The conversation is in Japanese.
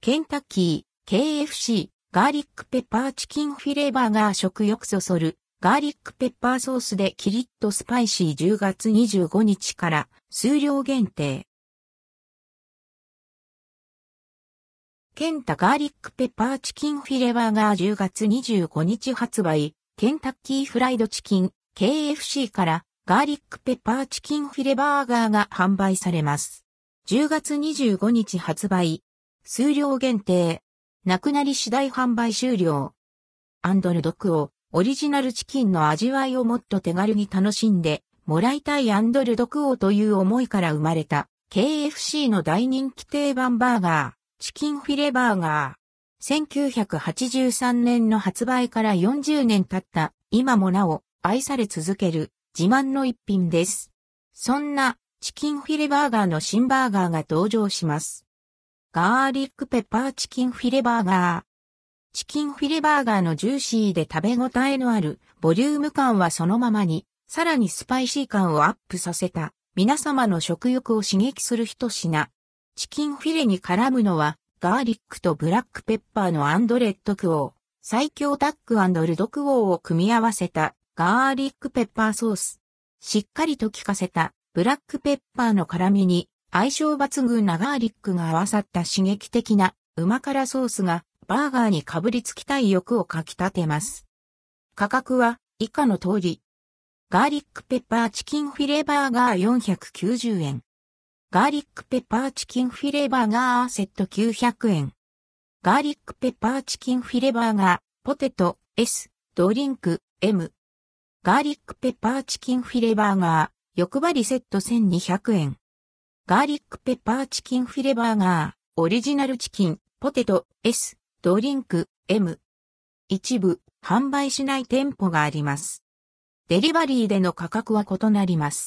ケンタッキー、KFC、ガーリックペッパーチキンフィレバーガー食欲そそる、ガーリックペッパーソースでキリッとスパイシー10月25日から数量限定。ケンタガーリックペッパーチキンフィレバーガー10月25日発売、ケンタッキーフライドチキン、KFC からガーリックペッパーチキンフィレバーガーが販売されます。10月25日発売。数量限定。なくなり次第販売終了。アンドルドクオ、オリジナルチキンの味わいをもっと手軽に楽しんでもらいたいアンドルドクオという思いから生まれた KFC の大人気定番バーガー、チキンフィレバーガー。1983年の発売から40年経った今もなお愛され続ける自慢の一品です。そんなチキンフィレバーガーの新バーガーが登場します。ガーリックペッパーチキンフィレバーガー。チキンフィレバーガーのジューシーで食べ応えのあるボリューム感はそのままに、さらにスパイシー感をアップさせた皆様の食欲を刺激する一品。チキンフィレに絡むのはガーリックとブラックペッパーのアンドレッドクオー。最強タックルドクオーを組み合わせたガーリックペッパーソース。しっかりと効かせたブラックペッパーの辛みに相性抜群なガーリックが合わさった刺激的な旨辛ソースがバーガーにかぶりつきたい欲をかき立てます。価格は以下の通り。ガーリックペッパーチキンフィレバーガー490円。ガーリックペッパーチキンフィレバーガーセット900円。ガーリックペッパーチキンフィレバーガーポテト S ドリンク M ガーリックペッパーチキンフィレバーガー、欲張りセット1200円。ガーリックペッパーチキンフィレバーガー、オリジナルチキン、ポテト、S、ドリンク、M。一部、販売しない店舗があります。デリバリーでの価格は異なります。